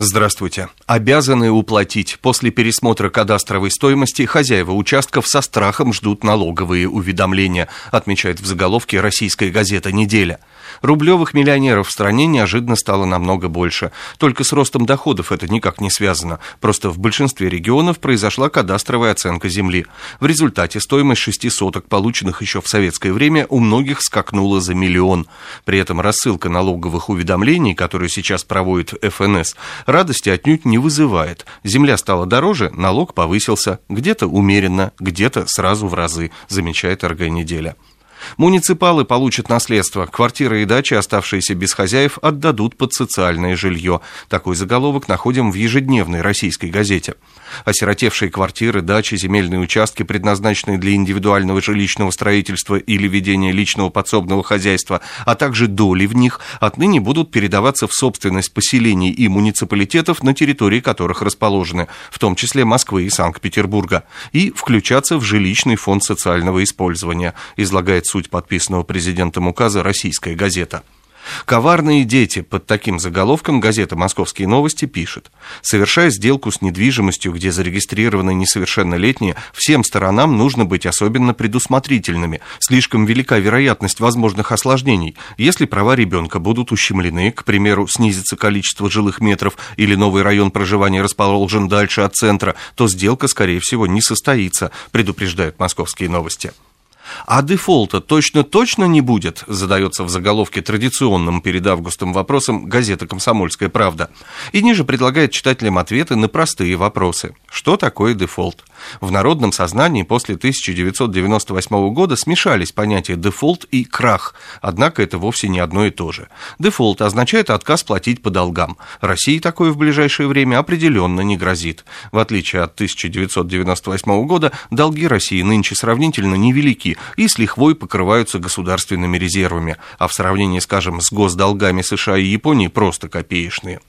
Здравствуйте. Обязаны уплатить. После пересмотра кадастровой стоимости хозяева участков со страхом ждут налоговые уведомления, отмечает в заголовке российская газета «Неделя». Рублевых миллионеров в стране неожиданно стало намного больше. Только с ростом доходов это никак не связано. Просто в большинстве регионов произошла кадастровая оценка земли. В результате стоимость шести соток, полученных еще в советское время, у многих скакнула за миллион. При этом рассылка налоговых уведомлений, которую сейчас проводит ФНС, радости отнюдь не вызывает. Земля стала дороже, налог повысился. Где-то умеренно, где-то сразу в разы, замечает РГ «Неделя». Муниципалы получат наследство. Квартиры и дачи, оставшиеся без хозяев, отдадут под социальное жилье. Такой заголовок находим в ежедневной российской газете. Осиротевшие квартиры, дачи, земельные участки, предназначенные для индивидуального жилищного строительства или ведения личного подсобного хозяйства, а также доли в них, отныне будут передаваться в собственность поселений и муниципалитетов, на территории которых расположены, в том числе Москвы и Санкт-Петербурга, и включаться в жилищный фонд социального использования, излагает суть подписанного президентом указа «Российская газета». Коварные дети под таким заголовком газета «Московские новости» пишет. Совершая сделку с недвижимостью, где зарегистрированы несовершеннолетние, всем сторонам нужно быть особенно предусмотрительными. Слишком велика вероятность возможных осложнений. Если права ребенка будут ущемлены, к примеру, снизится количество жилых метров или новый район проживания расположен дальше от центра, то сделка, скорее всего, не состоится, предупреждают «Московские новости». А дефолта точно-точно не будет, задается в заголовке традиционным перед августом вопросом газета «Комсомольская правда». И ниже предлагает читателям ответы на простые вопросы. Что такое дефолт? В народном сознании после 1998 года смешались понятия дефолт и крах, однако это вовсе не одно и то же. Дефолт означает отказ платить по долгам. России такое в ближайшее время определенно не грозит. В отличие от 1998 года, долги России нынче сравнительно невелики и с лихвой покрываются государственными резервами, а в сравнении, скажем, с госдолгами США и Японии просто копеечные.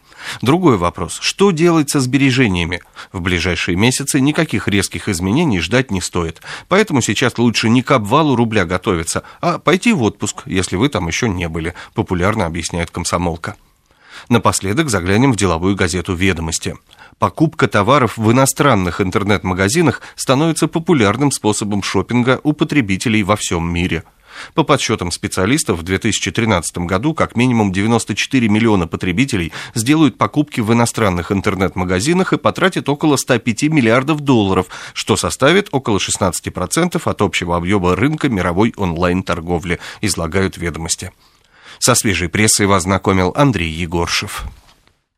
Другой вопрос. Что делать со сбережениями? В ближайшие месяцы никаких резких изменений ждать не стоит. Поэтому сейчас лучше не к обвалу рубля готовиться, а пойти в отпуск, если вы там еще не были, популярно объясняет комсомолка. Напоследок заглянем в деловую газету «Ведомости». Покупка товаров в иностранных интернет-магазинах становится популярным способом шопинга у потребителей во всем мире – по подсчетам специалистов, в 2013 году как минимум 94 миллиона потребителей сделают покупки в иностранных интернет-магазинах и потратят около 105 миллиардов долларов, что составит около 16% от общего объема рынка мировой онлайн-торговли, излагают ведомости. Со свежей прессой вас знакомил Андрей Егоршев.